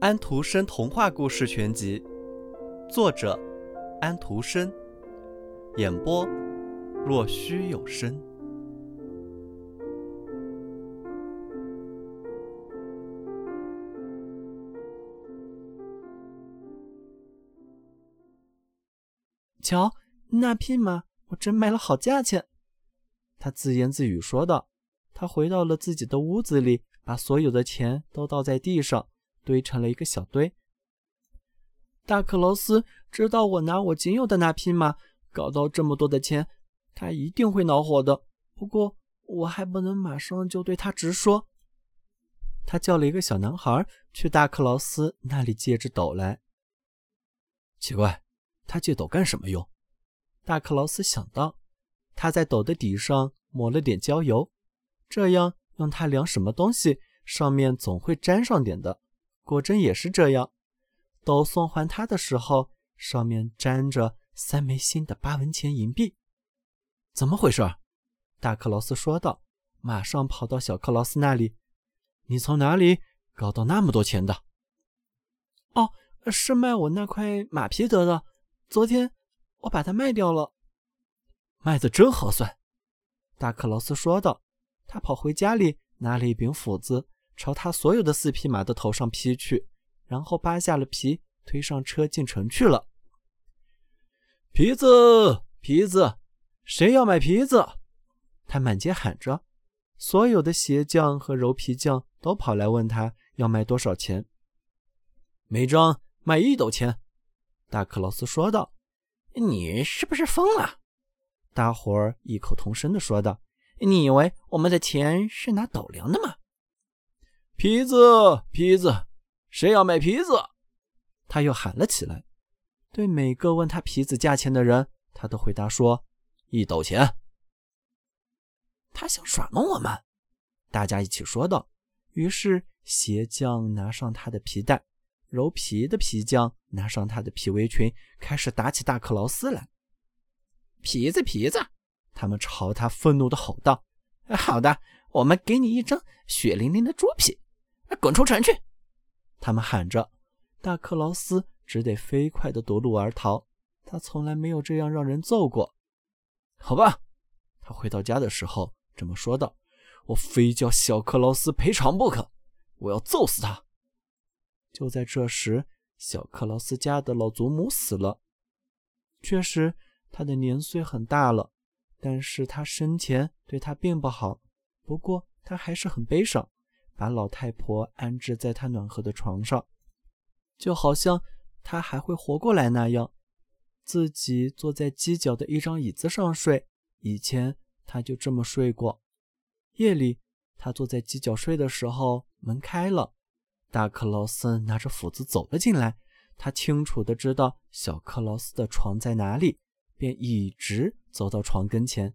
安徒生童话故事全集，作者安徒生，演播若虚有声。瞧，那匹马，我真卖了好价钱。他自言自语说道。他回到了自己的屋子里，把所有的钱都倒在地上，堆成了一个小堆。大克劳斯知道我拿我仅有的那匹马搞到这么多的钱，他一定会恼火的。不过我还不能马上就对他直说。他叫了一个小男孩去大克劳斯那里借只斗来。奇怪。他借斗干什么用？大克劳斯想到，他在斗的底上抹了点焦油，这样用它量什么东西，上面总会沾上点的。果真也是这样。斗送还他的时候，上面沾着三枚新的八文钱银币。怎么回事？大克劳斯说道，马上跑到小克劳斯那里。你从哪里搞到那么多钱的？哦，是卖我那块马皮得的。昨天我把它卖掉了，卖的真合算。大克劳斯说道。他跑回家里，拿了一柄斧子，朝他所有的四匹马的头上劈去，然后扒下了皮，推上车进城去了。皮子，皮子，谁要买皮子？他满街喊着。所有的鞋匠和揉皮匠都跑来问他要卖多少钱。每张卖一斗钱。大克劳斯说道：“你是不是疯了？”大伙儿异口同声地说道：“你以为我们的钱是拿斗量的吗？”皮子，皮子，谁要买皮子？他又喊了起来。对每个问他皮子价钱的人，他都回答说：“一斗钱。”他想耍弄我们，大家一起说道。于是鞋匠拿上他的皮带。揉皮的皮匠拿上他的皮围裙，开始打起大克劳斯来。皮子，皮子！他们朝他愤怒地吼道：“好的，我们给你一张血淋淋的猪皮，滚出城去！”他们喊着。大克劳斯只得飞快地夺路而逃。他从来没有这样让人揍过。好吧，他回到家的时候这么说道：“我非叫小克劳斯赔偿不可，我要揍死他。”就在这时，小克劳斯家的老祖母死了。确实，他的年岁很大了，但是他生前对他并不好。不过，他还是很悲伤，把老太婆安置在他暖和的床上，就好像他还会活过来那样。自己坐在犄角的一张椅子上睡，以前他就这么睡过。夜里，他坐在犄角睡的时候，门开了。大克劳斯拿着斧子走了进来，他清楚的知道小克劳斯的床在哪里，便一直走到床跟前。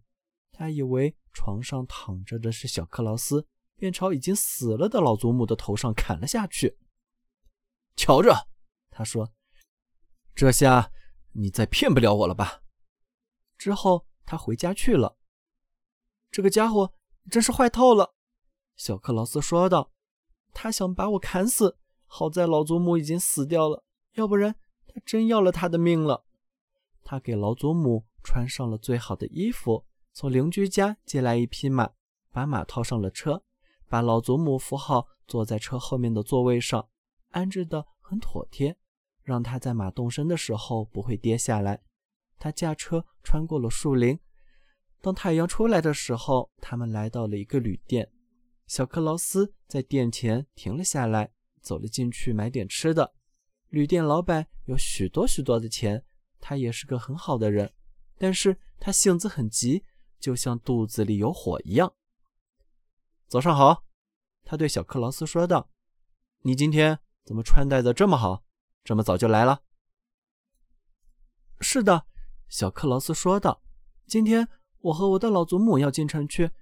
他以为床上躺着的是小克劳斯，便朝已经死了的老祖母的头上砍了下去。瞧着，他说：“这下你再骗不了我了吧？”之后他回家去了。这个家伙真是坏透了，小克劳斯说道。他想把我砍死，好在老祖母已经死掉了，要不然他真要了他的命了。他给老祖母穿上了最好的衣服，从邻居家借来一匹马，把马套上了车，把老祖母扶好，坐在车后面的座位上，安置的很妥帖，让他在马动身的时候不会跌下来。他驾车穿过了树林，当太阳出来的时候，他们来到了一个旅店。小克劳斯在店前停了下来，走了进去买点吃的。旅店老板有许多许多的钱，他也是个很好的人，但是他性子很急，就像肚子里有火一样。早上好，他对小克劳斯说道：“你今天怎么穿戴的这么好？这么早就来了？”“是的。”小克劳斯说道，“今天我和我的老祖母要进城去，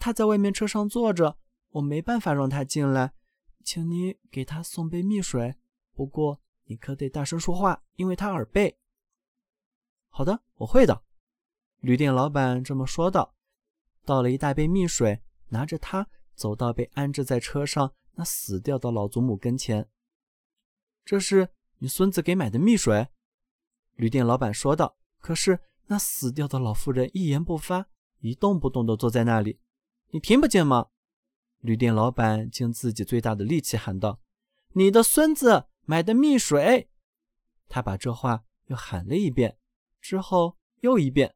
他在外面车上坐着。”我没办法让他进来，请你给他送杯蜜水。不过你可得大声说话，因为他耳背。好的，我会的。旅店老板这么说道。倒了一大杯蜜水，拿着它走到被安置在车上那死掉的老祖母跟前。这是你孙子给买的蜜水，旅店老板说道。可是那死掉的老妇人一言不发，一动不动地坐在那里。你听不见吗？旅店老板尽自己最大的力气喊道：“你的孙子买的蜜水！”他把这话又喊了一遍，之后又一遍。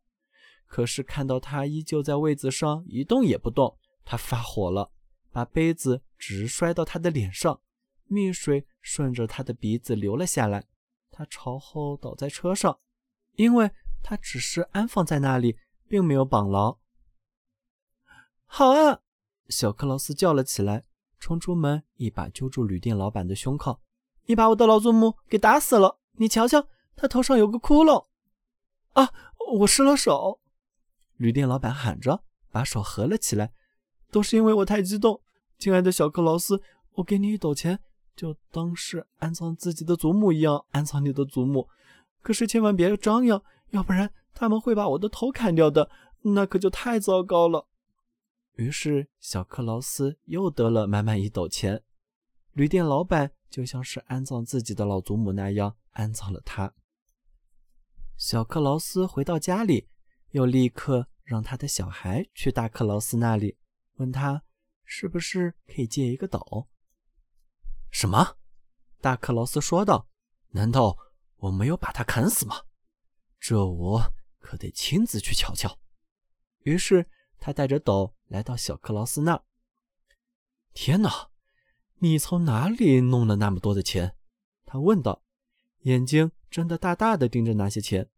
可是看到他依旧在位子上一动也不动，他发火了，把杯子直摔到他的脸上，蜜水顺着他的鼻子流了下来。他朝后倒在车上，因为他只是安放在那里，并没有绑牢。好啊！小克劳斯叫了起来，冲出门，一把揪住旅店老板的胸口：“你把我的老祖母给打死了！你瞧瞧，他头上有个窟窿。”啊！我失了手。旅店老板喊着，把手合了起来。都是因为我太激动，亲爱的小克劳斯，我给你一斗钱，就当是安葬自己的祖母一样安葬你的祖母。可是千万别张扬，要不然他们会把我的头砍掉的，那可就太糟糕了。于是小克劳斯又得了满满一斗钱。旅店老板就像是安葬自己的老祖母那样安葬了他。小克劳斯回到家里。又立刻让他的小孩去大克劳斯那里，问他是不是可以借一个斗。什么？大克劳斯说道：“难道我没有把他砍死吗？这我可得亲自去瞧瞧。”于是他带着斗来到小克劳斯那。天哪，你从哪里弄了那么多的钱？他问道，眼睛睁得大大的盯着那些钱。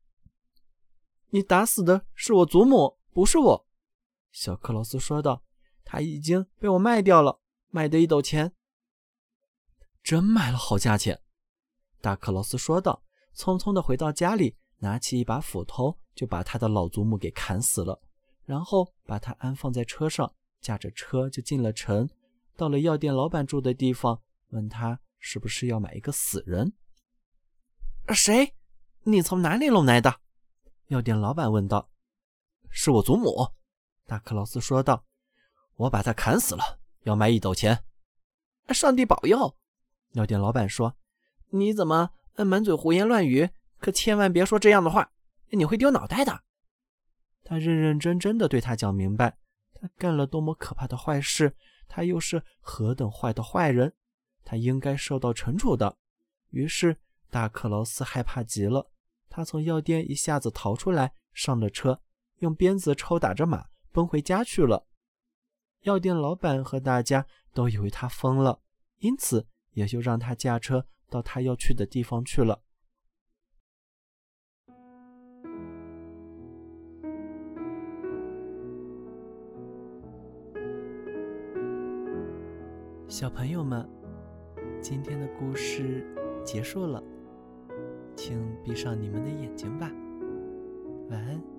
你打死的是我祖母，不是我。”小克劳斯说道，“他已经被我卖掉了，卖的一斗钱。”真卖了好价钱。”大克劳斯说道，匆匆的回到家里，拿起一把斧头，就把他的老祖母给砍死了，然后把他安放在车上，驾着车就进了城，到了药店老板住的地方，问他是不是要买一个死人。谁？你从哪里弄来的？药店老板问道：“是我祖母。”大克劳斯说道：“我把他砍死了，要卖一斗钱。”上帝保佑！药店老板说：“你怎么满嘴胡言乱语？可千万别说这样的话，你会丢脑袋的。”他认认真真的对他讲明白，他干了多么可怕的坏事，他又是何等坏的坏人，他应该受到惩处的。于是大克劳斯害怕极了。他从药店一下子逃出来，上了车，用鞭子抽打着马，奔回家去了。药店老板和大家都以为他疯了，因此也就让他驾车到他要去的地方去了。小朋友们，今天的故事结束了。请闭上你们的眼睛吧，晚安。